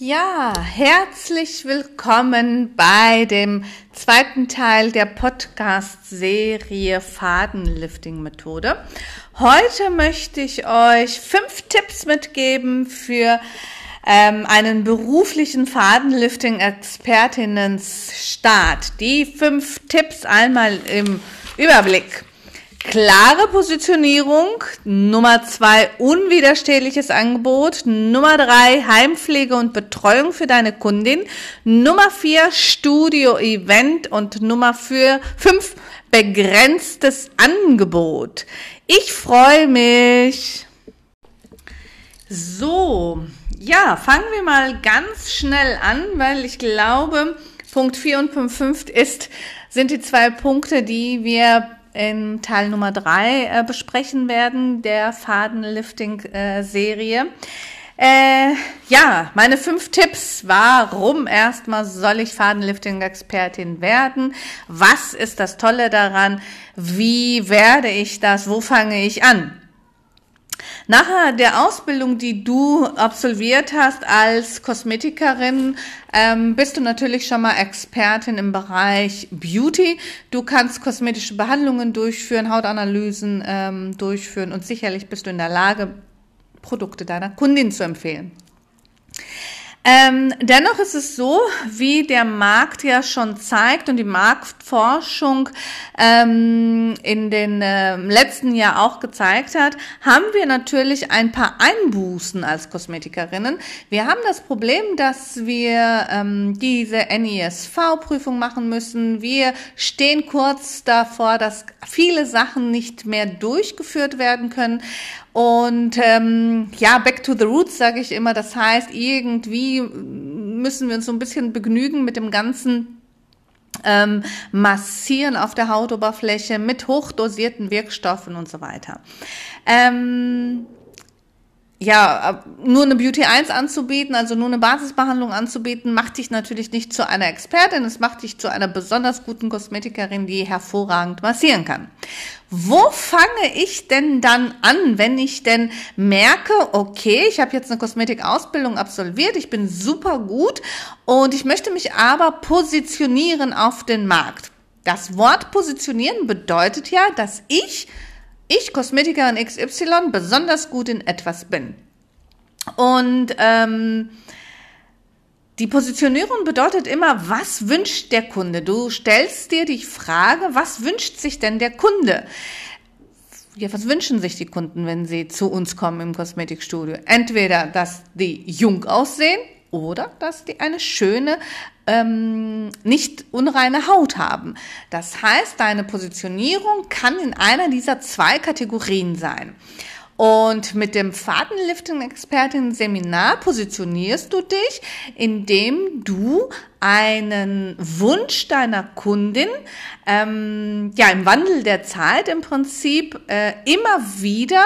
Ja, herzlich willkommen bei dem zweiten Teil der Podcast-Serie Fadenlifting-Methode. Heute möchte ich euch fünf Tipps mitgeben für ähm, einen beruflichen Fadenlifting-Expertinnen-Start. Die fünf Tipps einmal im Überblick. Klare Positionierung. Nummer zwei, unwiderstehliches Angebot. Nummer drei, Heimpflege und Betreuung für deine Kundin. Nummer vier, Studio-Event. Und Nummer vier, fünf, begrenztes Angebot. Ich freue mich. So, ja, fangen wir mal ganz schnell an, weil ich glaube, Punkt 4 und Punkt 5 ist, sind die zwei Punkte, die wir in Teil Nummer drei äh, besprechen werden, der Fadenlifting-Serie. Äh, ja, meine fünf Tipps. Warum erstmal soll ich Fadenlifting-Expertin werden? Was ist das Tolle daran? Wie werde ich das? Wo fange ich an? Nach der Ausbildung, die du absolviert hast als Kosmetikerin, ähm, bist du natürlich schon mal Expertin im Bereich Beauty. Du kannst kosmetische Behandlungen durchführen, Hautanalysen ähm, durchführen und sicherlich bist du in der Lage, Produkte deiner Kundin zu empfehlen. Ähm, dennoch ist es so, wie der Markt ja schon zeigt und die Marktforschung ähm, in den äh, letzten Jahr auch gezeigt hat, haben wir natürlich ein paar Einbußen als Kosmetikerinnen. Wir haben das Problem, dass wir ähm, diese NISV-Prüfung machen müssen. Wir stehen kurz davor, dass viele Sachen nicht mehr durchgeführt werden können. Und ähm, ja, back to the roots sage ich immer. Das heißt, irgendwie müssen wir uns so ein bisschen begnügen mit dem ganzen ähm, Massieren auf der Hautoberfläche mit hochdosierten Wirkstoffen und so weiter. Ähm, ja, nur eine Beauty 1 anzubieten, also nur eine Basisbehandlung anzubieten, macht dich natürlich nicht zu einer Expertin, es macht dich zu einer besonders guten Kosmetikerin, die hervorragend massieren kann. Wo fange ich denn dann an, wenn ich denn merke, okay, ich habe jetzt eine Kosmetikausbildung absolviert, ich bin super gut und ich möchte mich aber positionieren auf den Markt. Das Wort positionieren bedeutet ja, dass ich ich, Kosmetikerin XY, besonders gut in etwas bin. Und ähm, die Positionierung bedeutet immer, was wünscht der Kunde? Du stellst dir die Frage, was wünscht sich denn der Kunde? Ja, was wünschen sich die Kunden, wenn sie zu uns kommen im Kosmetikstudio? Entweder, dass die jung aussehen oder dass die eine schöne, ähm, nicht unreine Haut haben. Das heißt, deine Positionierung kann in einer dieser zwei Kategorien sein. Und mit dem Fadenlifting-Expertin-Seminar positionierst du dich, indem du einen Wunsch deiner Kundin ähm, ja im Wandel der Zeit im Prinzip äh, immer wieder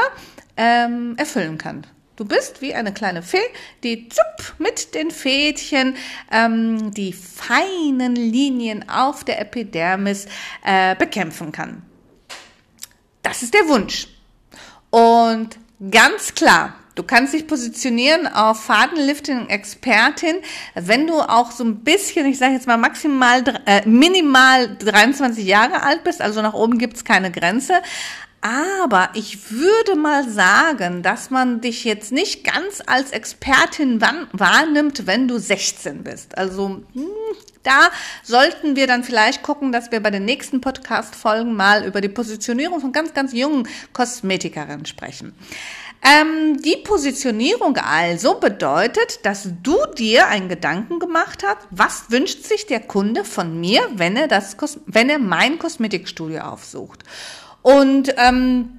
ähm, erfüllen kannst. Du bist wie eine kleine Fee, die zup mit den Fädchen ähm, die feinen Linien auf der Epidermis äh, bekämpfen kann. Das ist der Wunsch. Und ganz klar, Du kannst dich positionieren auf Fadenlifting-Expertin, wenn du auch so ein bisschen, ich sage jetzt mal maximal, äh, minimal 23 Jahre alt bist, also nach oben gibt's keine Grenze. Aber ich würde mal sagen, dass man dich jetzt nicht ganz als Expertin wahrnimmt, wenn du 16 bist. Also hm, da sollten wir dann vielleicht gucken, dass wir bei den nächsten Podcast-Folgen mal über die Positionierung von ganz, ganz jungen Kosmetikerinnen sprechen. Ähm, die Positionierung also bedeutet, dass du dir einen Gedanken gemacht hast, was wünscht sich der Kunde von mir, wenn er das, wenn er mein Kosmetikstudio aufsucht. Und ähm,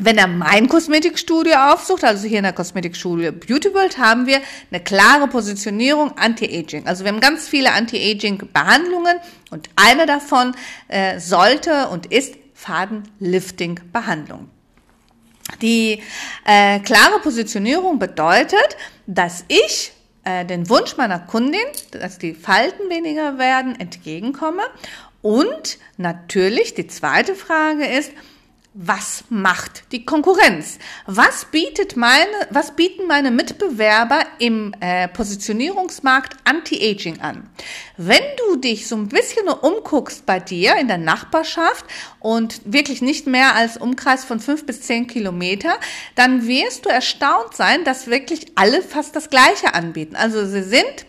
wenn er mein Kosmetikstudio aufsucht, also hier in der Kosmetikschule Beauty World, haben wir eine klare Positionierung Anti-Aging. Also wir haben ganz viele Anti-Aging-Behandlungen und eine davon äh, sollte und ist Fadenlifting-Behandlung. Die äh, klare Positionierung bedeutet, dass ich äh, den Wunsch meiner Kundin, dass die Falten weniger werden, entgegenkomme und natürlich die zweite Frage ist, was macht die Konkurrenz? Was bietet meine, was bieten meine Mitbewerber im äh, Positionierungsmarkt Anti-Aging an? Wenn du dich so ein bisschen umguckst bei dir in der Nachbarschaft und wirklich nicht mehr als Umkreis von fünf bis zehn Kilometer, dann wirst du erstaunt sein, dass wirklich alle fast das Gleiche anbieten. Also sie sind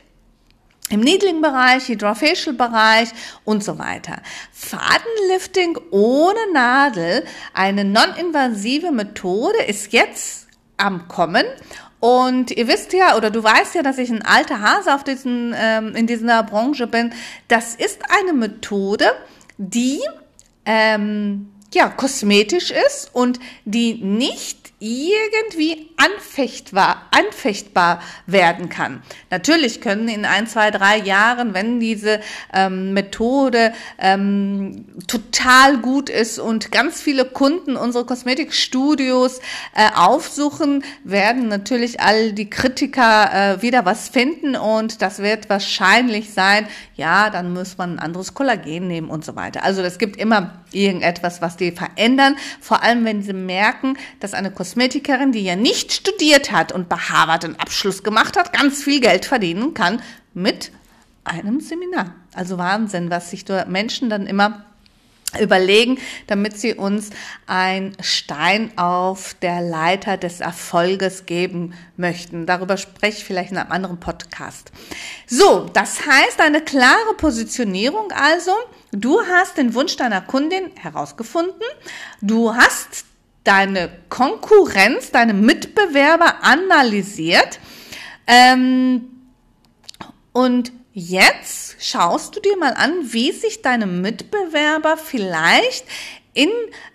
im niedrigen Bereich, Hydrofacial Bereich und so weiter. Fadenlifting ohne Nadel, eine non-invasive Methode, ist jetzt am Kommen. Und ihr wisst ja, oder du weißt ja, dass ich ein alter Hase auf diesen, ähm, in dieser Branche bin. Das ist eine Methode, die ähm, ja kosmetisch ist und die nicht irgendwie anfechtbar, anfechtbar werden kann. Natürlich können in ein, zwei, drei Jahren, wenn diese ähm, Methode ähm, total gut ist und ganz viele Kunden unsere Kosmetikstudios äh, aufsuchen, werden natürlich all die Kritiker äh, wieder was finden und das wird wahrscheinlich sein, ja, dann muss man ein anderes Kollagen nehmen und so weiter. Also es gibt immer irgendetwas, was die verändern, vor allem wenn sie merken, dass eine Kosmetikerin, die ja nicht studiert hat und bei Harvard einen Abschluss gemacht hat, ganz viel Geld verdienen kann mit einem Seminar. Also Wahnsinn, was sich Menschen dann immer überlegen, damit sie uns ein Stein auf der Leiter des Erfolges geben möchten. Darüber spreche ich vielleicht in einem anderen Podcast. So, das heißt eine klare Positionierung also. Du hast den Wunsch deiner Kundin herausgefunden. Du hast deine Konkurrenz, deine Mitbewerber analysiert. Ähm, und jetzt schaust du dir mal an, wie sich deine Mitbewerber vielleicht in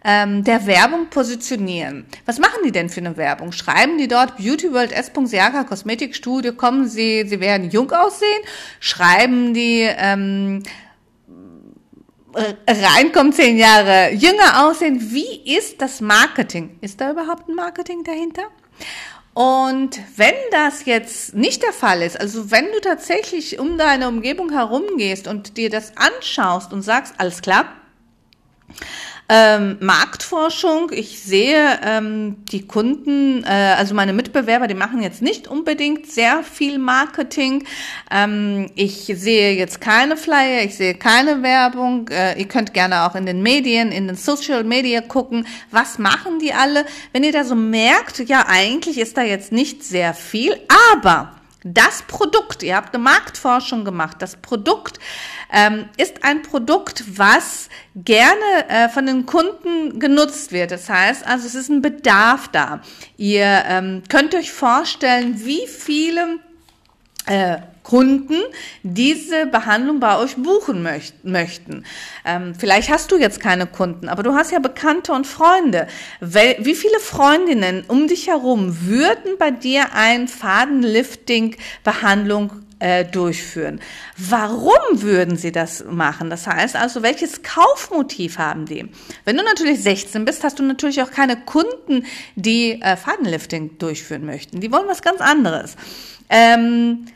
ähm, der Werbung positionieren. Was machen die denn für eine Werbung? Schreiben die dort Beauty World S. Siaka Kosmetikstudio, kommen sie, sie werden jung aussehen? Schreiben die ähm, reinkommen, zehn Jahre jünger aussehen. Wie ist das Marketing? Ist da überhaupt ein Marketing dahinter? Und wenn das jetzt nicht der Fall ist, also wenn du tatsächlich um deine Umgebung herumgehst und dir das anschaust und sagst, alles klar, ähm, Marktforschung, ich sehe ähm, die Kunden, äh, also meine Mitbewerber, die machen jetzt nicht unbedingt sehr viel Marketing. Ähm, ich sehe jetzt keine Flyer, ich sehe keine Werbung. Äh, ihr könnt gerne auch in den Medien, in den Social Media gucken, was machen die alle. Wenn ihr da so merkt, ja, eigentlich ist da jetzt nicht sehr viel, aber das Produkt, ihr habt eine Marktforschung gemacht, das Produkt ähm, ist ein Produkt, was gerne äh, von den Kunden genutzt wird. Das heißt, also es ist ein Bedarf da. Ihr ähm, könnt euch vorstellen, wie viele äh, Kunden diese Behandlung bei euch buchen möcht möchten. Ähm, vielleicht hast du jetzt keine Kunden, aber du hast ja Bekannte und Freunde. Wie viele Freundinnen um dich herum würden bei dir ein Fadenlifting-Behandlung äh, durchführen. Warum würden sie das machen? Das heißt also, welches Kaufmotiv haben die? Wenn du natürlich 16 bist, hast du natürlich auch keine Kunden, die äh, Fadenlifting durchführen möchten. Die wollen was ganz anderes. Ähm,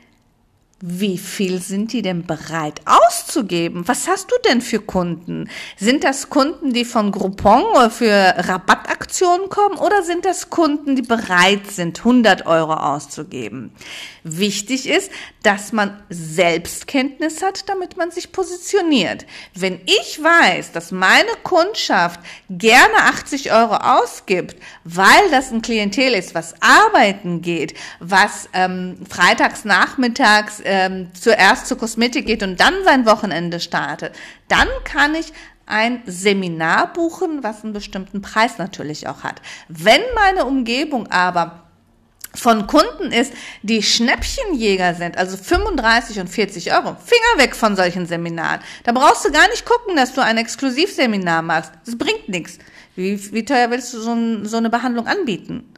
wie viel sind die denn bereit auszugeben? Was hast du denn für Kunden? Sind das Kunden, die von Groupon für Rabattaktionen kommen oder sind das Kunden, die bereit sind, 100 Euro auszugeben? Wichtig ist, dass man Selbstkenntnis hat, damit man sich positioniert. Wenn ich weiß, dass meine Kundschaft gerne 80 Euro ausgibt, weil das ein Klientel ist, was arbeiten geht, was ähm, freitags nachmittags ähm, zuerst zur Kosmetik geht und dann sein Wochenende startet, dann kann ich ein Seminar buchen, was einen bestimmten Preis natürlich auch hat. Wenn meine Umgebung aber von Kunden ist, die Schnäppchenjäger sind, also 35 und 40 Euro, Finger weg von solchen Seminaren. Da brauchst du gar nicht gucken, dass du ein Exklusivseminar machst. Das bringt nichts. Wie, wie teuer willst du so, ein, so eine Behandlung anbieten?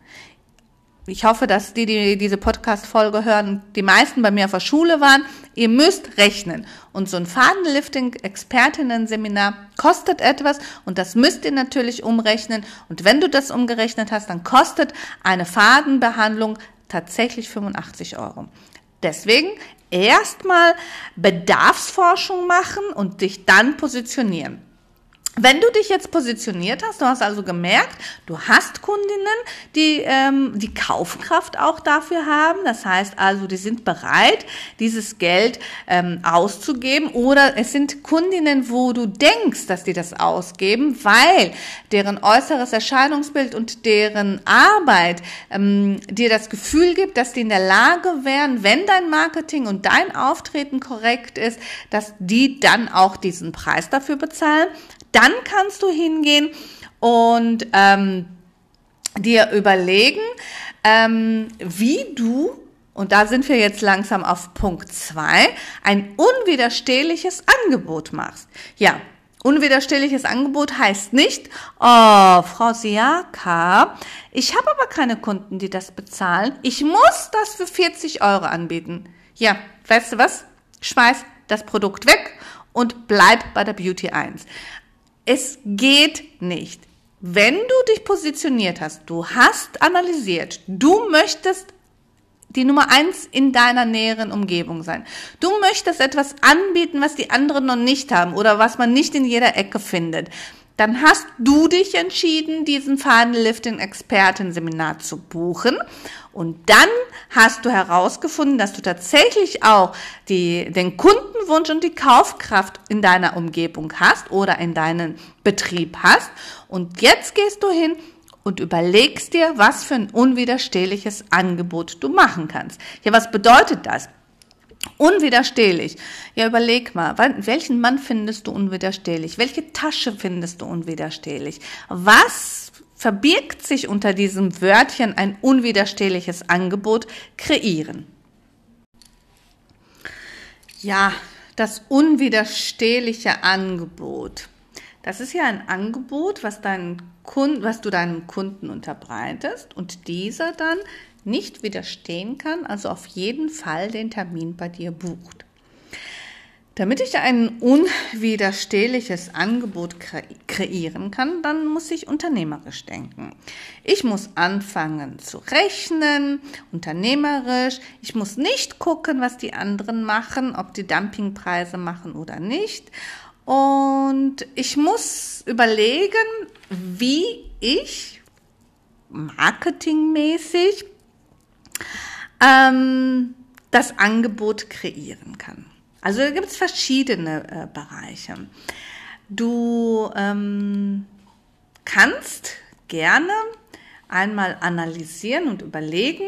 Ich hoffe, dass die, die diese Podcast-Folge hören, die meisten bei mir auf der Schule waren. Ihr müsst rechnen. Und so ein Fadenlifting-Expertinnen-Seminar kostet etwas und das müsst ihr natürlich umrechnen. Und wenn du das umgerechnet hast, dann kostet eine Fadenbehandlung tatsächlich 85 Euro. Deswegen erstmal Bedarfsforschung machen und dich dann positionieren. Wenn du dich jetzt positioniert hast, du hast also gemerkt, du hast Kundinnen, die ähm, die Kaufkraft auch dafür haben. Das heißt also, die sind bereit, dieses Geld ähm, auszugeben. Oder es sind Kundinnen, wo du denkst, dass die das ausgeben, weil deren äußeres Erscheinungsbild und deren Arbeit ähm, dir das Gefühl gibt, dass die in der Lage wären, wenn dein Marketing und dein Auftreten korrekt ist, dass die dann auch diesen Preis dafür bezahlen dann kannst du hingehen und ähm, dir überlegen, ähm, wie du, und da sind wir jetzt langsam auf Punkt zwei, ein unwiderstehliches Angebot machst. Ja, Unwiderstehliches Angebot heißt nicht, oh, Frau Siaka, ich habe aber keine Kunden, die das bezahlen. Ich muss das für 40 Euro anbieten. Ja, weißt du was? Schmeiß das Produkt weg und bleib bei der Beauty 1. Es geht nicht. Wenn du dich positioniert hast, du hast analysiert, du möchtest die Nummer eins in deiner näheren Umgebung sein. Du möchtest etwas anbieten, was die anderen noch nicht haben oder was man nicht in jeder Ecke findet dann hast du dich entschieden, diesen Fadenlifting-Experten-Seminar zu buchen. Und dann hast du herausgefunden, dass du tatsächlich auch die, den Kundenwunsch und die Kaufkraft in deiner Umgebung hast oder in deinem Betrieb hast. Und jetzt gehst du hin und überlegst dir, was für ein unwiderstehliches Angebot du machen kannst. Ja, was bedeutet das? Unwiderstehlich. Ja, überleg mal, welchen Mann findest du unwiderstehlich? Welche Tasche findest du unwiderstehlich? Was verbirgt sich unter diesem Wörtchen ein unwiderstehliches Angebot kreieren? Ja, das unwiderstehliche Angebot. Das ist ja ein Angebot, was, deinen Kunden, was du deinem Kunden unterbreitest und dieser dann nicht widerstehen kann, also auf jeden Fall den Termin bei dir bucht. Damit ich ein unwiderstehliches Angebot kreieren kann, dann muss ich unternehmerisch denken. Ich muss anfangen zu rechnen, unternehmerisch. Ich muss nicht gucken, was die anderen machen, ob die Dumpingpreise machen oder nicht. Und ich muss überlegen, wie ich marketingmäßig ähm, das Angebot kreieren kann. Also da gibt es verschiedene äh, Bereiche. Du ähm, kannst gerne einmal analysieren und überlegen,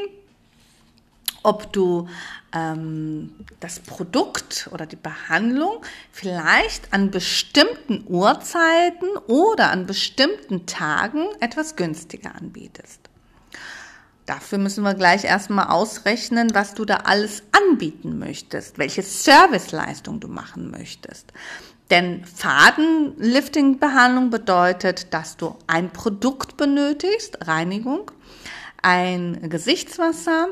ob du ähm, das Produkt oder die Behandlung vielleicht an bestimmten Uhrzeiten oder an bestimmten Tagen etwas günstiger anbietest. Dafür müssen wir gleich erstmal ausrechnen, was du da alles anbieten möchtest, welche Serviceleistung du machen möchtest. Denn Fadenlifting-Behandlung bedeutet, dass du ein Produkt benötigst, Reinigung, ein Gesichtswasser,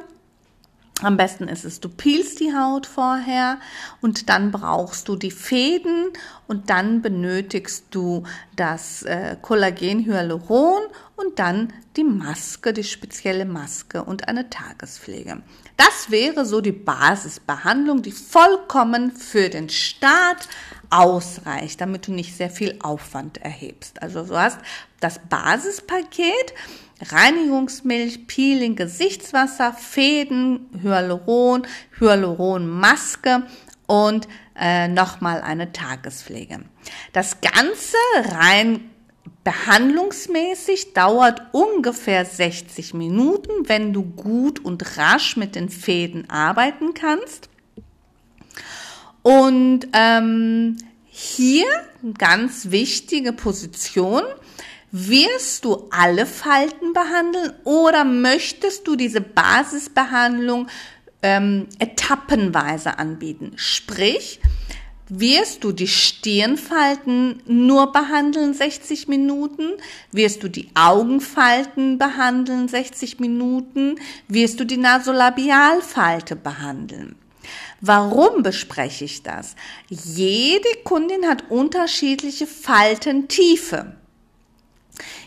am besten ist es, du peelst die Haut vorher und dann brauchst du die Fäden und dann benötigst du das äh, Kollagen und dann die Maske, die spezielle Maske und eine Tagespflege. Das wäre so die Basisbehandlung, die vollkommen für den Start ausreicht, damit du nicht sehr viel Aufwand erhebst. Also du hast das Basispaket Reinigungsmilch, Peeling, Gesichtswasser, Fäden, Hyaluron, Hyaluronmaske und äh, nochmal eine Tagespflege. Das Ganze rein behandlungsmäßig dauert ungefähr 60 Minuten, wenn du gut und rasch mit den Fäden arbeiten kannst. Und ähm, hier ganz wichtige Position wirst du alle Falten behandeln oder möchtest du diese Basisbehandlung ähm, etappenweise anbieten? Sprich, wirst du die Stirnfalten nur behandeln 60 Minuten? Wirst du die Augenfalten behandeln 60 Minuten? Wirst du die Nasolabialfalte behandeln? Warum bespreche ich das? Jede Kundin hat unterschiedliche Faltentiefe.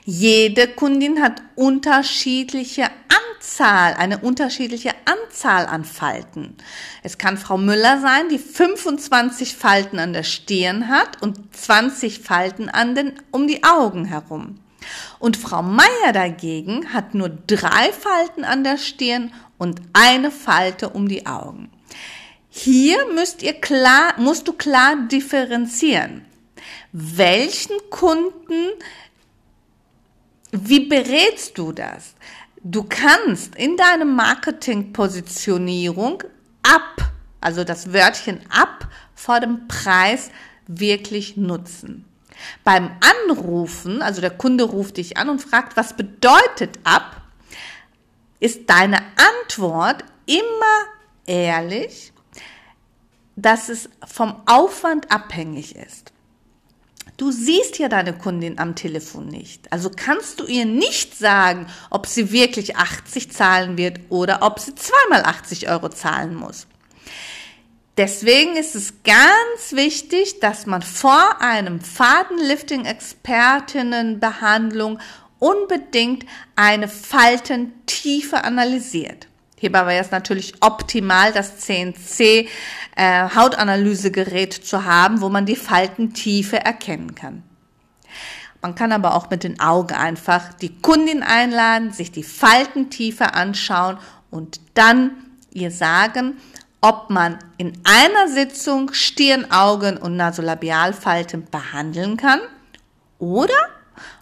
Jede Kundin hat unterschiedliche Anzahl, eine unterschiedliche Anzahl an Falten. Es kann Frau Müller sein, die 25 Falten an der Stirn hat und 20 Falten an den, um die Augen herum. Und Frau Meier dagegen hat nur drei Falten an der Stirn und eine Falte um die Augen. Hier müsst ihr klar, musst du klar differenzieren. Welchen Kunden, wie berätst du das? Du kannst in deine Marketingpositionierung ab, also das Wörtchen ab vor dem Preis wirklich nutzen. Beim Anrufen, also der Kunde ruft dich an und fragt, was bedeutet ab, ist deine Antwort immer ehrlich, dass es vom Aufwand abhängig ist. Du siehst ja deine Kundin am Telefon nicht. Also kannst du ihr nicht sagen, ob sie wirklich 80 zahlen wird oder ob sie zweimal 80 Euro zahlen muss. Deswegen ist es ganz wichtig, dass man vor einem Fadenlifting-Expertinnenbehandlung unbedingt eine Faltentiefe analysiert. Hierbei wäre es natürlich optimal, das CNC äh, Hautanalysegerät zu haben, wo man die Faltentiefe erkennen kann. Man kann aber auch mit den Augen einfach die Kundin einladen, sich die Faltentiefe anschauen und dann ihr sagen, ob man in einer Sitzung Stirn, Augen und Nasolabialfalten behandeln kann oder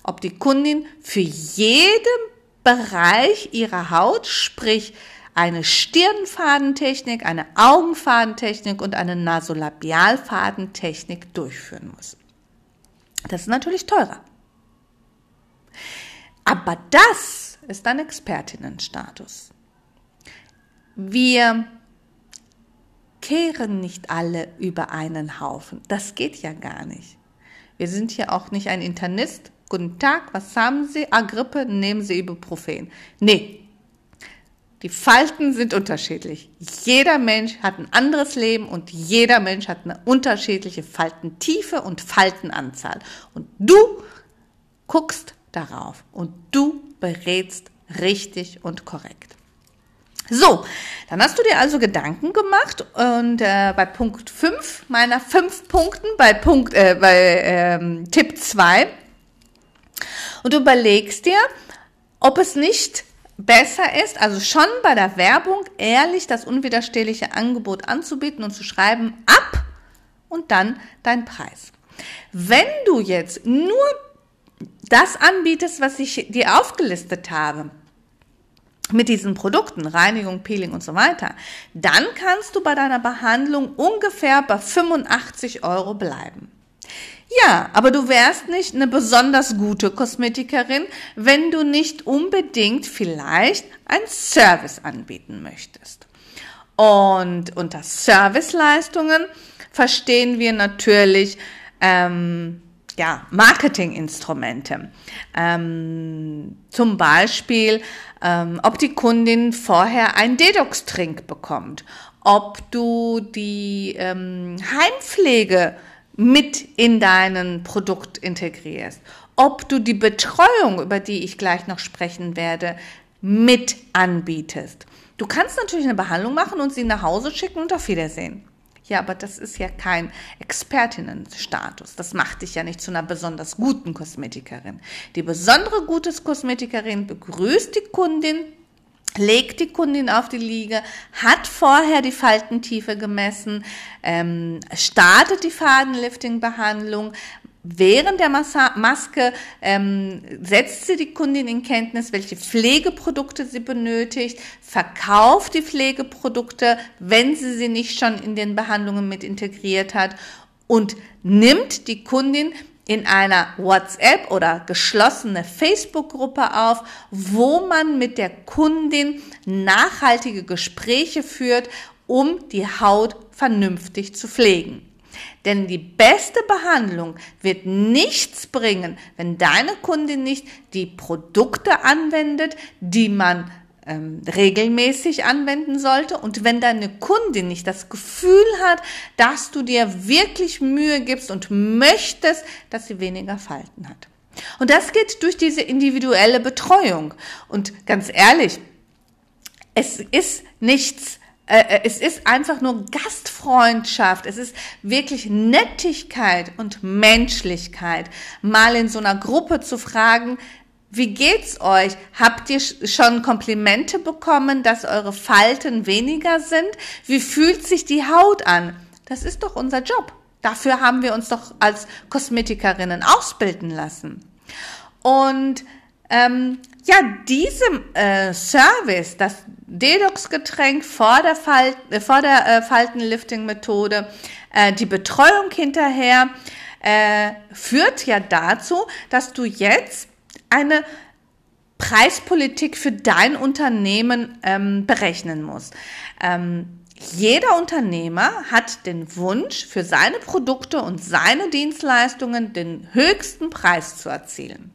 ob die Kundin für jeden Bereich ihrer Haut, sprich eine Stirnfadentechnik, eine Augenfadentechnik und eine Nasolabialfadentechnik durchführen muss. Das ist natürlich teurer. Aber das ist ein Expertinnenstatus. Wir kehren nicht alle über einen Haufen. Das geht ja gar nicht. Wir sind hier auch nicht ein Internist. Guten Tag, was haben Sie? Ah, Grippe, nehmen Sie Ibuprofen. Nee. Die Falten sind unterschiedlich. Jeder Mensch hat ein anderes Leben und jeder Mensch hat eine unterschiedliche Faltentiefe und Faltenanzahl. Und du guckst darauf und du berätst richtig und korrekt. So, dann hast du dir also Gedanken gemacht und äh, bei Punkt 5 meiner 5 Punkten, bei, Punkt, äh, bei ähm, Tipp 2 und du überlegst dir, ob es nicht besser ist, also schon bei der Werbung ehrlich das unwiderstehliche Angebot anzubieten und zu schreiben, ab und dann dein Preis. Wenn du jetzt nur das anbietest, was ich dir aufgelistet habe, mit diesen Produkten, Reinigung, Peeling und so weiter, dann kannst du bei deiner Behandlung ungefähr bei 85 Euro bleiben. Ja, aber du wärst nicht eine besonders gute Kosmetikerin, wenn du nicht unbedingt vielleicht ein Service anbieten möchtest. Und unter Serviceleistungen verstehen wir natürlich ähm, ja, Marketinginstrumente. Ähm, zum Beispiel, ähm, ob die Kundin vorher ein Detox-Trink bekommt, ob du die ähm, Heimpflege mit in deinen Produkt integrierst, ob du die Betreuung, über die ich gleich noch sprechen werde, mit anbietest. Du kannst natürlich eine Behandlung machen und sie nach Hause schicken und auf Wiedersehen. Ja, aber das ist ja kein Expertinnenstatus. Das macht dich ja nicht zu einer besonders guten Kosmetikerin. Die besondere gute Kosmetikerin begrüßt die Kundin, legt die Kundin auf die Liege, hat vorher die Faltentiefe gemessen, ähm, startet die Fadenlifting-Behandlung, Während der Maske ähm, setzt sie die Kundin in Kenntnis, welche Pflegeprodukte sie benötigt, verkauft die Pflegeprodukte, wenn sie sie nicht schon in den Behandlungen mit integriert hat und nimmt die Kundin in einer WhatsApp oder geschlossene Facebook-Gruppe auf, wo man mit der Kundin nachhaltige Gespräche führt, um die Haut vernünftig zu pflegen. Denn die beste Behandlung wird nichts bringen, wenn deine Kundin nicht die Produkte anwendet, die man ähm, regelmäßig anwenden sollte. Und wenn deine Kundin nicht das Gefühl hat, dass du dir wirklich Mühe gibst und möchtest, dass sie weniger Falten hat. Und das geht durch diese individuelle Betreuung. Und ganz ehrlich, es ist nichts äh, äh, es ist einfach nur Gastfreundschaft, es ist wirklich Nettigkeit und Menschlichkeit, mal in so einer Gruppe zu fragen, wie geht's euch? Habt ihr schon Komplimente bekommen, dass eure Falten weniger sind? Wie fühlt sich die Haut an? Das ist doch unser Job. Dafür haben wir uns doch als Kosmetikerinnen ausbilden lassen. Und ähm, ja, diesem äh, Service, das Dedox-Getränk vor der, Fal äh, vor der äh, Faltenlifting-Methode, äh, die Betreuung hinterher, äh, führt ja dazu, dass du jetzt eine Preispolitik für dein Unternehmen ähm, berechnen musst. Ähm, jeder Unternehmer hat den Wunsch, für seine Produkte und seine Dienstleistungen den höchsten Preis zu erzielen.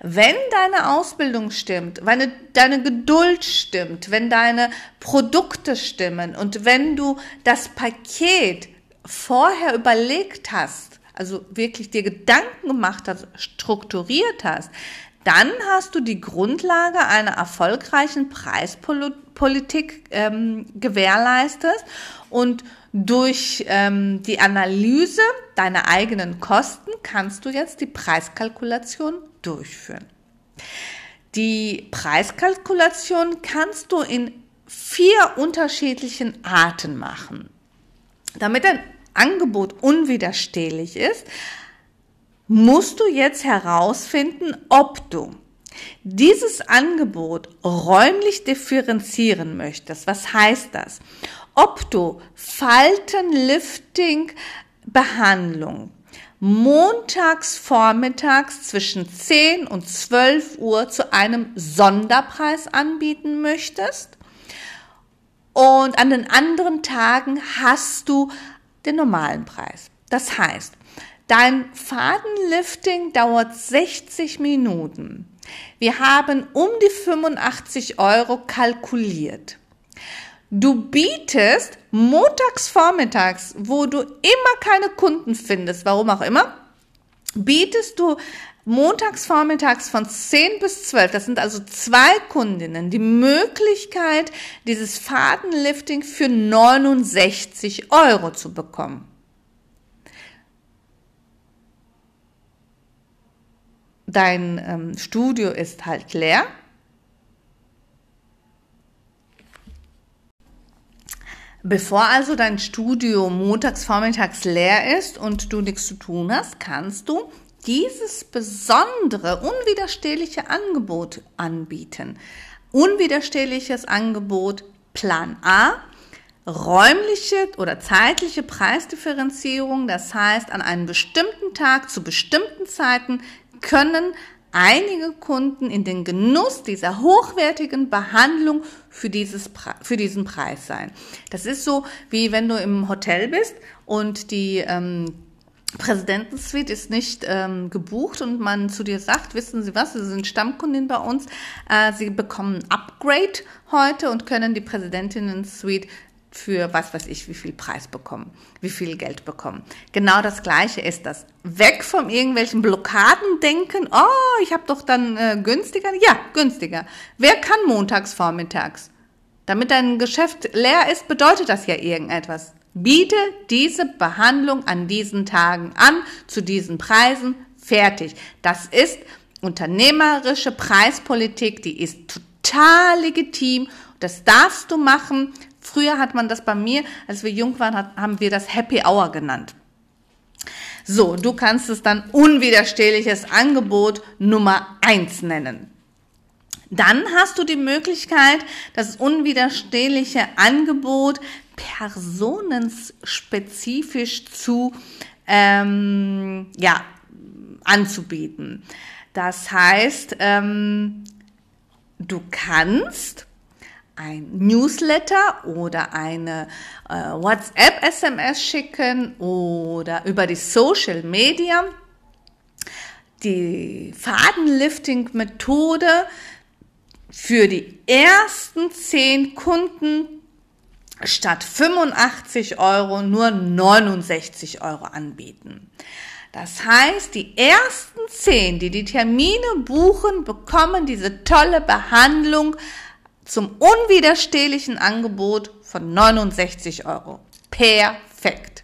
Wenn deine Ausbildung stimmt, wenn deine Geduld stimmt, wenn deine Produkte stimmen und wenn du das Paket vorher überlegt hast, also wirklich dir Gedanken gemacht hast, strukturiert hast, dann hast du die Grundlage einer erfolgreichen Preispolitik ähm, gewährleistet und durch ähm, die Analyse deiner eigenen Kosten kannst du jetzt die Preiskalkulation durchführen. Die Preiskalkulation kannst du in vier unterschiedlichen Arten machen. Damit ein Angebot unwiderstehlich ist, musst du jetzt herausfinden, ob du dieses Angebot räumlich differenzieren möchtest. Was heißt das? Ob du Faltenlifting Behandlung montags vormittags zwischen 10 und 12 Uhr zu einem Sonderpreis anbieten möchtest. Und an den anderen Tagen hast du den normalen Preis. Das heißt, dein Fadenlifting dauert 60 Minuten. Wir haben um die 85 Euro kalkuliert. Du bietest montags vormittags, wo du immer keine Kunden findest, warum auch immer, bietest du montags vormittags von 10 bis 12, das sind also zwei Kundinnen, die Möglichkeit, dieses Fadenlifting für 69 Euro zu bekommen. Dein ähm, Studio ist halt leer Bevor also dein Studio montags vormittags leer ist und du nichts zu tun hast, kannst du dieses besondere, unwiderstehliche Angebot anbieten. Unwiderstehliches Angebot Plan A, räumliche oder zeitliche Preisdifferenzierung, das heißt, an einem bestimmten Tag zu bestimmten Zeiten können einige Kunden in den Genuss dieser hochwertigen Behandlung für, dieses, für diesen Preis sein. Das ist so, wie wenn du im Hotel bist und die ähm, Präsidentensuite ist nicht ähm, gebucht und man zu dir sagt, wissen Sie was, Sie sind Stammkundin bei uns, äh, Sie bekommen ein Upgrade heute und können die Präsidentinnen-Suite für was weiß ich, wie viel Preis bekommen, wie viel Geld bekommen. Genau das Gleiche ist das. Weg von irgendwelchen Blockaden denken, oh, ich habe doch dann äh, günstiger. Ja, günstiger. Wer kann montags vormittags? Damit dein Geschäft leer ist, bedeutet das ja irgendetwas. Biete diese Behandlung an diesen Tagen an, zu diesen Preisen, fertig. Das ist unternehmerische Preispolitik, die ist total legitim. Das darfst du machen. Früher hat man das bei mir, als wir jung waren, hat, haben wir das Happy Hour genannt. So, du kannst es dann unwiderstehliches Angebot Nummer eins nennen. Dann hast du die Möglichkeit, das unwiderstehliche Angebot personenspezifisch zu ähm, ja, anzubieten. Das heißt, ähm, du kannst ein Newsletter oder eine äh, WhatsApp-SMS schicken oder über die Social Media die Fadenlifting-Methode für die ersten zehn Kunden statt 85 Euro nur 69 Euro anbieten. Das heißt, die ersten zehn, die die Termine buchen, bekommen diese tolle Behandlung zum unwiderstehlichen Angebot von 69 Euro. Perfekt.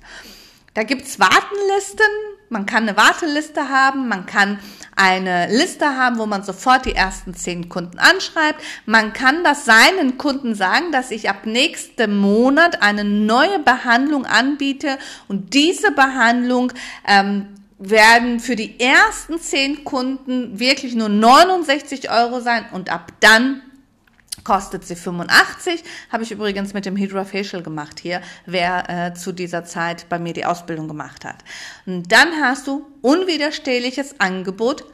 Da gibt's Wartenlisten. Man kann eine Warteliste haben. Man kann eine Liste haben, wo man sofort die ersten zehn Kunden anschreibt. Man kann das seinen Kunden sagen, dass ich ab nächstem Monat eine neue Behandlung anbiete und diese Behandlung ähm, werden für die ersten zehn Kunden wirklich nur 69 Euro sein und ab dann kostet sie 85. Habe ich übrigens mit dem Hydra Facial gemacht hier, wer äh, zu dieser Zeit bei mir die Ausbildung gemacht hat. Und dann hast du unwiderstehliches Angebot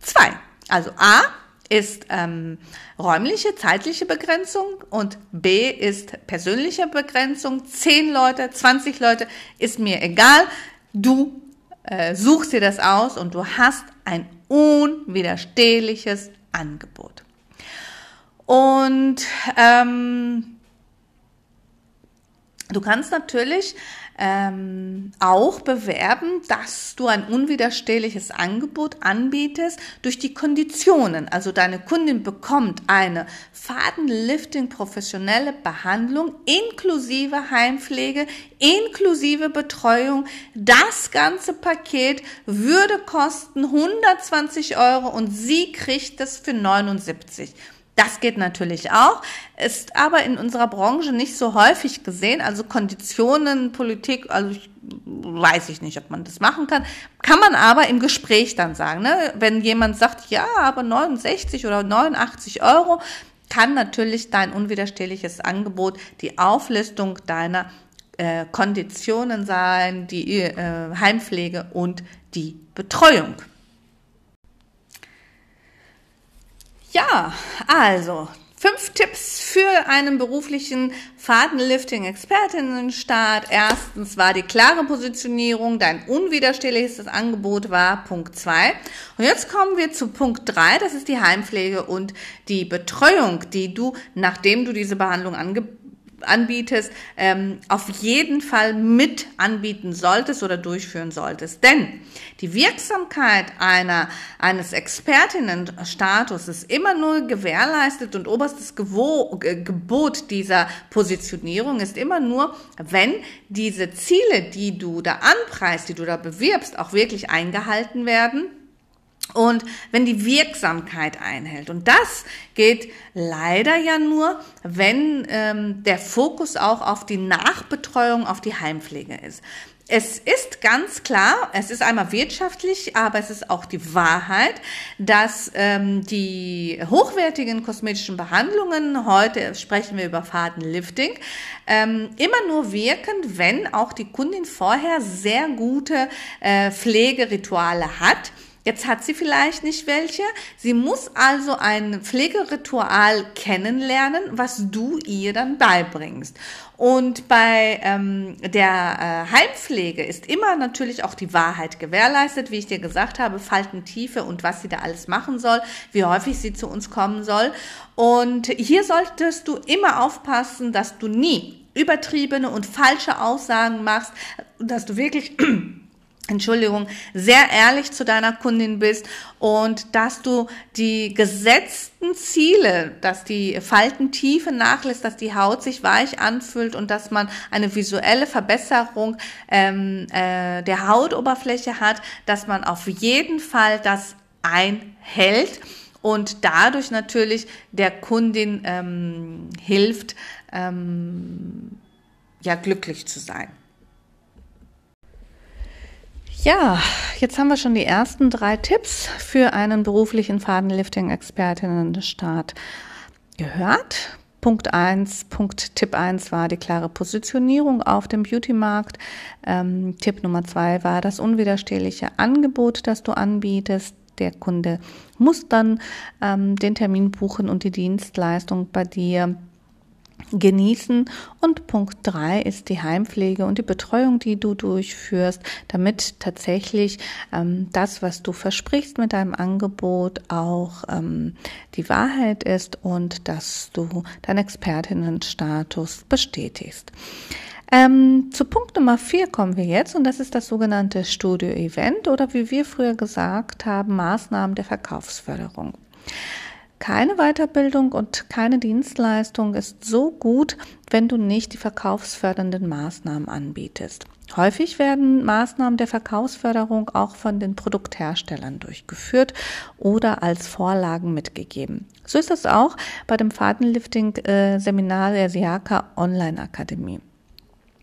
2. Also A ist ähm, räumliche, zeitliche Begrenzung und B ist persönliche Begrenzung. 10 Leute, 20 Leute, ist mir egal. Du äh, suchst dir das aus und du hast ein unwiderstehliches Angebot. Und ähm, du kannst natürlich ähm, auch bewerben, dass du ein unwiderstehliches Angebot anbietest durch die Konditionen. Also deine Kundin bekommt eine Fadenlifting professionelle Behandlung inklusive Heimpflege, inklusive Betreuung. Das ganze Paket würde kosten 120 Euro und sie kriegt es für 79. Das geht natürlich auch, ist aber in unserer Branche nicht so häufig gesehen. Also Konditionen, Politik, also ich, weiß ich nicht, ob man das machen kann. Kann man aber im Gespräch dann sagen. Ne? Wenn jemand sagt, ja, aber 69 oder 89 Euro, kann natürlich dein unwiderstehliches Angebot die Auflistung deiner äh, Konditionen sein, die äh, Heimpflege und die Betreuung. Ja, also fünf Tipps für einen beruflichen Fadenlifting-Expertinnenstart. Erstens war die klare Positionierung, dein unwiderstehliches Angebot war Punkt zwei. Und jetzt kommen wir zu Punkt drei. das ist die Heimpflege und die Betreuung, die du, nachdem du diese Behandlung angeboten anbietest, ähm, auf jeden Fall mit anbieten solltest oder durchführen solltest. Denn die Wirksamkeit einer, eines Expertinnenstatus ist immer nur gewährleistet und oberstes Gewo Gebot dieser Positionierung ist immer nur, wenn diese Ziele, die du da anpreist, die du da bewirbst, auch wirklich eingehalten werden und wenn die Wirksamkeit einhält. Und das geht leider ja nur, wenn ähm, der Fokus auch auf die Nachbetreuung, auf die Heimpflege ist. Es ist ganz klar, es ist einmal wirtschaftlich, aber es ist auch die Wahrheit, dass ähm, die hochwertigen kosmetischen Behandlungen, heute sprechen wir über Fadenlifting, ähm, immer nur wirken, wenn auch die Kundin vorher sehr gute äh, Pflegerituale hat Jetzt hat sie vielleicht nicht welche. Sie muss also ein Pflegeritual kennenlernen, was du ihr dann beibringst. Und bei ähm, der äh, Heimpflege ist immer natürlich auch die Wahrheit gewährleistet, wie ich dir gesagt habe, Faltentiefe und was sie da alles machen soll, wie häufig sie zu uns kommen soll. Und hier solltest du immer aufpassen, dass du nie übertriebene und falsche Aussagen machst, dass du wirklich Entschuldigung, sehr ehrlich zu deiner Kundin bist und dass du die gesetzten Ziele, dass die Faltentiefe nachlässt, dass die Haut sich weich anfühlt und dass man eine visuelle Verbesserung ähm, äh, der Hautoberfläche hat, dass man auf jeden Fall das einhält und dadurch natürlich der Kundin ähm, hilft, ähm, ja glücklich zu sein. Ja, jetzt haben wir schon die ersten drei Tipps für einen beruflichen Fadenlifting-Expertinnenstart gehört. Punkt eins, Punkt Tipp eins war die klare Positionierung auf dem Beauty-Markt. Ähm, Tipp Nummer zwei war das unwiderstehliche Angebot, das du anbietest. Der Kunde muss dann ähm, den Termin buchen und die Dienstleistung bei dir genießen. Und Punkt drei ist die Heimpflege und die Betreuung, die du durchführst, damit tatsächlich ähm, das, was du versprichst mit deinem Angebot, auch ähm, die Wahrheit ist und dass du deinen Expertinnenstatus bestätigst. Ähm, zu Punkt Nummer vier kommen wir jetzt und das ist das sogenannte Studio-Event oder wie wir früher gesagt haben, Maßnahmen der Verkaufsförderung. Keine Weiterbildung und keine Dienstleistung ist so gut, wenn du nicht die verkaufsfördernden Maßnahmen anbietest. Häufig werden Maßnahmen der Verkaufsförderung auch von den Produktherstellern durchgeführt oder als Vorlagen mitgegeben. So ist das auch bei dem Fadenlifting-Seminar der Siaka Online Akademie.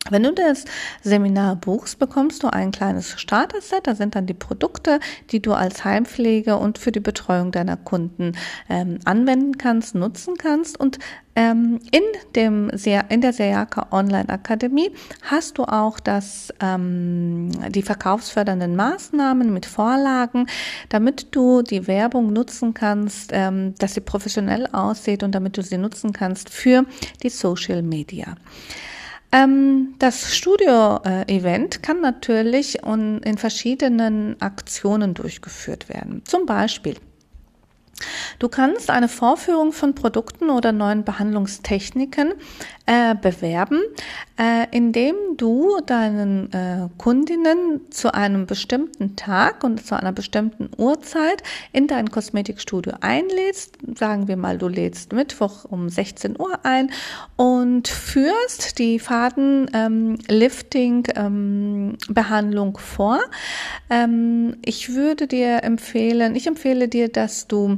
Wenn du das Seminar buchst, bekommst du ein kleines Starter-Set. Da sind dann die Produkte, die du als Heimpflege und für die Betreuung deiner Kunden ähm, anwenden kannst, nutzen kannst. Und ähm, in, dem, in der Seriaka Online Akademie hast du auch das, ähm, die verkaufsfördernden Maßnahmen mit Vorlagen, damit du die Werbung nutzen kannst, ähm, dass sie professionell aussieht und damit du sie nutzen kannst für die Social Media. Ähm, das Studio-Event kann natürlich in verschiedenen Aktionen durchgeführt werden. Zum Beispiel Du kannst eine Vorführung von Produkten oder neuen Behandlungstechniken äh, bewerben, äh, indem du deinen äh, Kundinnen zu einem bestimmten Tag und zu einer bestimmten Uhrzeit in dein Kosmetikstudio einlädst. Sagen wir mal, du lädst Mittwoch um 16 Uhr ein und führst die Fadenlifting-Behandlung ähm, vor. Ähm, ich würde dir empfehlen, ich empfehle dir, dass du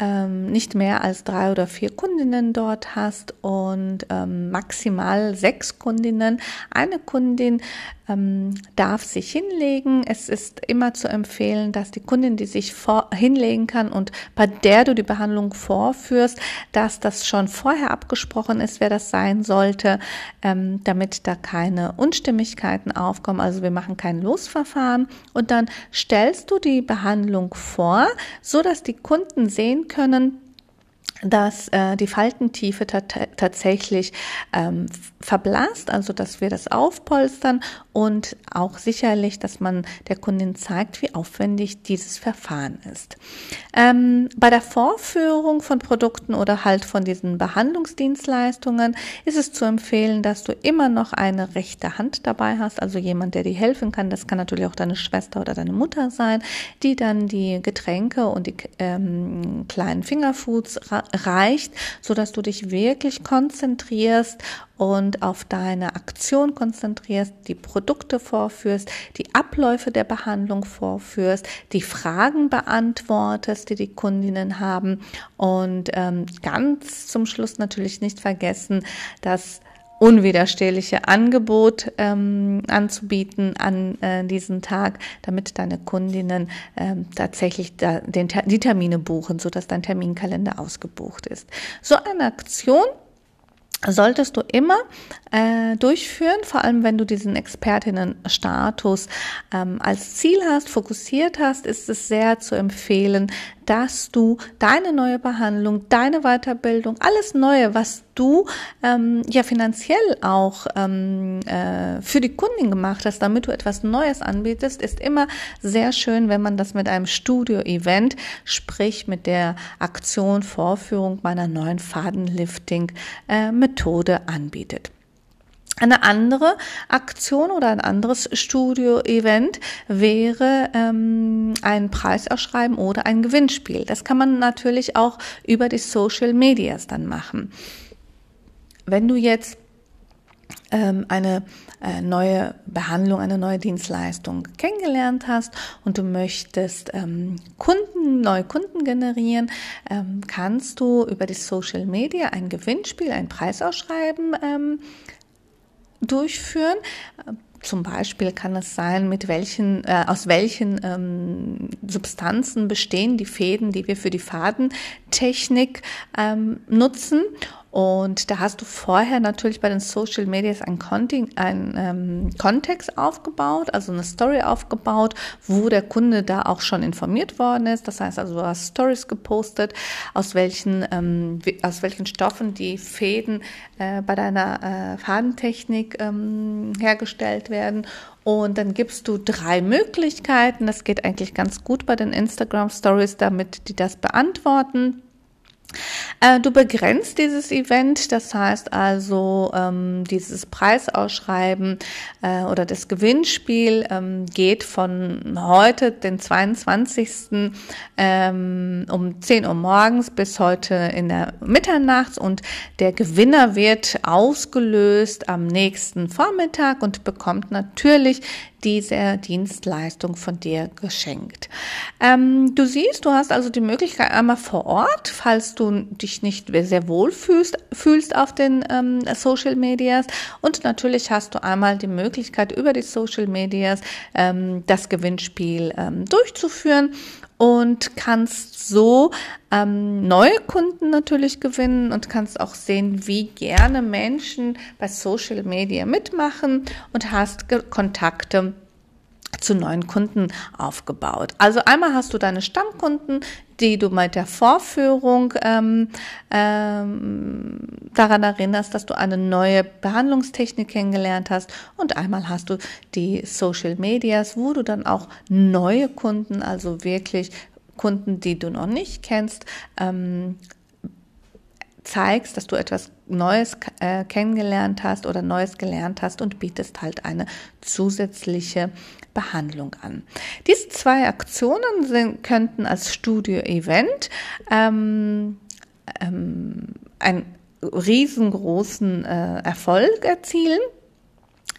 ähm, nicht mehr als drei oder vier Kundinnen dort hast und ähm, maximal sechs Kundinnen. Eine Kundin ähm, darf sich hinlegen. Es ist immer zu empfehlen, dass die Kundin, die sich vor, hinlegen kann und bei der du die Behandlung vorführst, dass das schon vorher abgesprochen ist, wer das sein sollte, ähm, damit da keine Unstimmigkeiten aufkommen. Also wir machen kein Losverfahren und dann stellst du die Behandlung vor, so dass die Kunden sehen können, dass äh, die Faltentiefe tatsächlich ähm, verblasst, also dass wir das aufpolstern und auch sicherlich, dass man der Kundin zeigt, wie aufwendig dieses Verfahren ist. Ähm, bei der Vorführung von Produkten oder halt von diesen Behandlungsdienstleistungen ist es zu empfehlen, dass du immer noch eine rechte Hand dabei hast, also jemand, der dir helfen kann. Das kann natürlich auch deine Schwester oder deine Mutter sein, die dann die Getränke und die ähm, kleinen Fingerfoods reicht, so dass du dich wirklich konzentrierst und auf deine Aktion konzentrierst, die Produkte vorführst, die Abläufe der Behandlung vorführst, die Fragen beantwortest, die die Kundinnen haben und ähm, ganz zum Schluss natürlich nicht vergessen, dass unwiderstehliche Angebot ähm, anzubieten an äh, diesen Tag, damit deine Kundinnen ähm, tatsächlich da, den, die Termine buchen, sodass dein Terminkalender ausgebucht ist. So eine Aktion solltest du immer äh, durchführen, vor allem wenn du diesen Expertinnenstatus ähm, als Ziel hast, fokussiert hast, ist es sehr zu empfehlen, dass du deine neue Behandlung, deine Weiterbildung, alles Neue, was du ähm, ja finanziell auch ähm, äh, für die Kundin gemacht hast, damit du etwas Neues anbietest, ist immer sehr schön, wenn man das mit einem Studio-Event, sprich mit der Aktion Vorführung meiner neuen Fadenlifting-Methode äh, anbietet. Eine andere Aktion oder ein anderes Studio-Event wäre ähm, ein Preisausschreiben oder ein Gewinnspiel. Das kann man natürlich auch über die Social Medias dann machen. Wenn du jetzt ähm, eine äh, neue Behandlung, eine neue Dienstleistung kennengelernt hast und du möchtest ähm, Kunden, neue Kunden generieren, ähm, kannst du über die Social Media ein Gewinnspiel, ein Preisausschreiben durchführen. Zum Beispiel kann es sein, mit welchen, äh, aus welchen ähm, Substanzen bestehen die Fäden, die wir für die Fadentechnik ähm, nutzen. Und da hast du vorher natürlich bei den Social Medias einen, Content, einen ähm, Kontext aufgebaut, also eine Story aufgebaut, wo der Kunde da auch schon informiert worden ist. Das heißt also, du hast Stories gepostet, aus welchen, ähm, aus welchen Stoffen die Fäden äh, bei deiner äh, Fadentechnik ähm, hergestellt werden. Und dann gibst du drei Möglichkeiten. Das geht eigentlich ganz gut bei den Instagram Stories, damit die das beantworten. Äh, du begrenzt dieses Event, das heißt also ähm, dieses Preisausschreiben äh, oder das Gewinnspiel ähm, geht von heute, den 22. Ähm, um 10 Uhr morgens bis heute in der Mitternachts und der Gewinner wird ausgelöst am nächsten Vormittag und bekommt natürlich diese Dienstleistung von dir geschenkt. Ähm, du siehst, du hast also die Möglichkeit einmal vor Ort, falls du dich nicht sehr wohl fühlst, fühlst auf den ähm, Social Medias und natürlich hast du einmal die Möglichkeit über die Social Medias ähm, das Gewinnspiel ähm, durchzuführen und kannst so ähm, neue Kunden natürlich gewinnen und kannst auch sehen, wie gerne Menschen bei Social Media mitmachen und hast Kontakte zu neuen Kunden aufgebaut. Also einmal hast du deine Stammkunden, die du mit der Vorführung ähm, ähm, daran erinnerst, dass du eine neue Behandlungstechnik kennengelernt hast. Und einmal hast du die Social Medias, wo du dann auch neue Kunden, also wirklich Kunden, die du noch nicht kennst, ähm, zeigst, dass du etwas Neues äh, kennengelernt hast oder Neues gelernt hast und bietest halt eine zusätzliche Behandlung an. Diese zwei Aktionen sind, könnten als Studio-Event ähm, ähm, einen riesengroßen äh, Erfolg erzielen.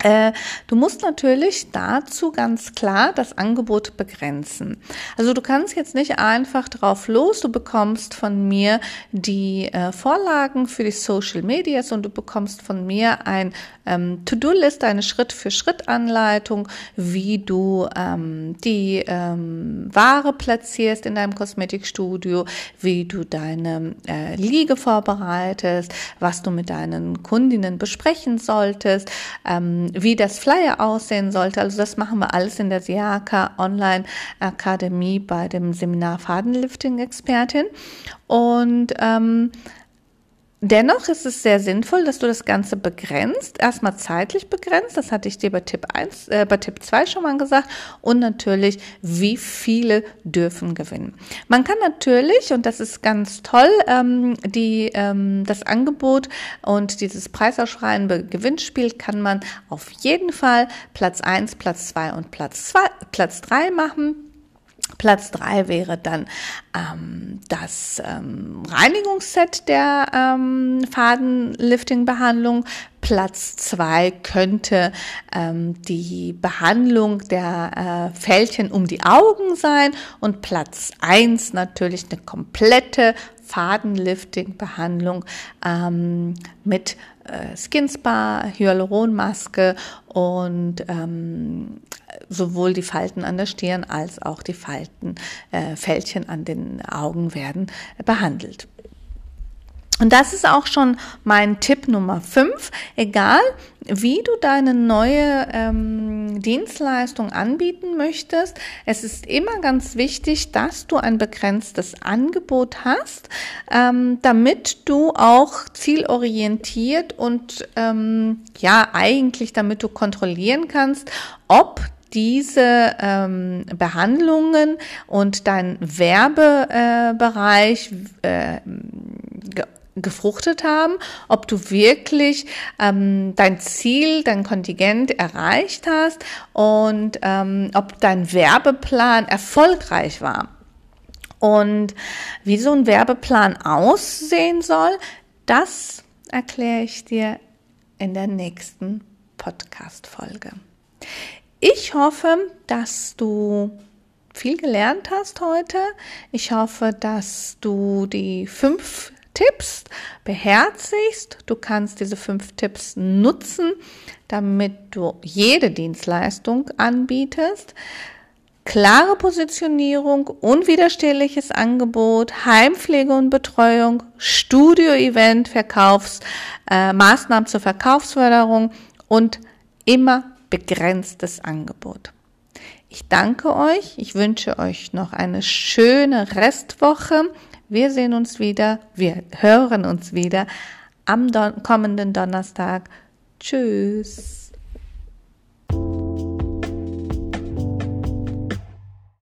Äh, du musst natürlich dazu ganz klar das Angebot begrenzen. Also du kannst jetzt nicht einfach drauf los, du bekommst von mir die äh, Vorlagen für die Social Medias und du bekommst von mir ein ähm, To-Do-Liste, eine Schritt-für-Schritt-Anleitung, wie du ähm, die ähm, Ware platzierst in deinem Kosmetikstudio, wie du deine äh, Liege vorbereitest, was du mit deinen Kundinnen besprechen solltest, ähm, wie das Flyer aussehen sollte. Also das machen wir alles in der Siaka Online Akademie bei dem Seminar Fadenlifting Expertin. Und ähm, Dennoch ist es sehr sinnvoll, dass du das Ganze begrenzt, erstmal zeitlich begrenzt, das hatte ich dir bei Tipp 1, äh, bei Tipp 2 schon mal gesagt, und natürlich, wie viele dürfen gewinnen. Man kann natürlich, und das ist ganz toll, ähm, die, ähm, das Angebot und dieses preisausschreiende Gewinnspiel kann man auf jeden Fall Platz 1, Platz 2 und Platz 2, Platz 3 machen. Platz drei wäre dann ähm, das ähm, Reinigungsset der ähm, Fadenlifting-Behandlung. Platz zwei könnte ähm, die Behandlung der äh, Fältchen um die Augen sein und Platz eins natürlich eine komplette Fadenlifting-Behandlung ähm, mit äh, Skin Spa, Hyaluronmaske und ähm, sowohl die Falten an der Stirn als auch die Falten, äh, Fältchen an den Augen werden behandelt. Und das ist auch schon mein Tipp Nummer 5. Egal, wie du deine neue ähm, Dienstleistung anbieten möchtest, es ist immer ganz wichtig, dass du ein begrenztes Angebot hast, ähm, damit du auch zielorientiert und ähm, ja eigentlich, damit du kontrollieren kannst, ob diese ähm, Behandlungen und dein Werbebereich äh, gefruchtet haben, ob du wirklich ähm, dein Ziel, dein Kontingent erreicht hast und ähm, ob dein Werbeplan erfolgreich war. Und wie so ein Werbeplan aussehen soll, das erkläre ich dir in der nächsten Podcast-Folge. Ich hoffe, dass du viel gelernt hast heute. Ich hoffe, dass du die fünf Tipps beherzigst. Du kannst diese fünf Tipps nutzen, damit du jede Dienstleistung anbietest. Klare Positionierung, unwiderstehliches Angebot, Heimpflege und Betreuung, Studio-Event, Verkaufs, äh, Maßnahmen zur Verkaufsförderung und immer begrenztes Angebot. Ich danke euch. Ich wünsche euch noch eine schöne Restwoche. Wir sehen uns wieder, wir hören uns wieder am don kommenden Donnerstag. Tschüss.